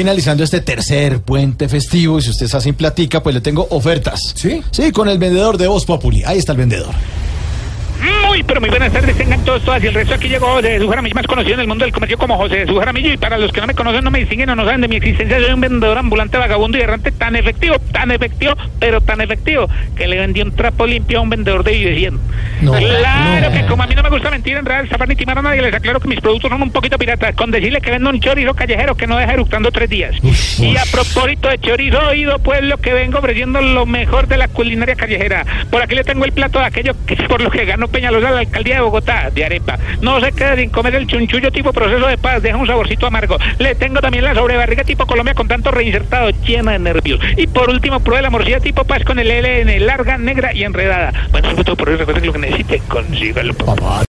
finalizando este tercer puente festivo y si usted está sin platica, pues le tengo ofertas. ¿Sí? Sí, con el vendedor de Voz Populi. Ahí está el vendedor. Muy, pero muy buenas tardes, tengan todos, todas. Y el resto aquí llegó José Jesús Jaramillo, más conocido en el mundo del comercio como José Jesús Jaramillo. Y para los que no me conocen, no me distinguen o no saben de mi existencia, soy un vendedor ambulante, vagabundo y errante tan efectivo, tan efectivo, pero tan efectivo, que le vendí un trapo limpio a un vendedor de Vivecien. No, claro no. que como a mí no me gusta mentir, en realidad, zafar ni timar a nadie, les aclaro que mis productos son un poquito piratas. Con decirle que vendo un chorizo callejero que no deja eructando tres días. y a propósito de chorizo oído, pues lo que vengo ofreciendo lo mejor de la culinaria callejera. Por aquí le tengo el plato de aquello que es por lo que ganó Peñalosa la alcaldía de Bogotá, de arepa. No se quede sin comer el chunchullo tipo proceso de paz, deja un saborcito amargo. Le tengo también la sobrebarriga tipo Colombia con tanto reinsertado, llena de nervios. Y por último, pruebe la morcilla tipo paz con el LN, larga, negra y enredada. Bueno, eso fue todo por hoy. Recuerden que lo que necesite, consígalo. Papá.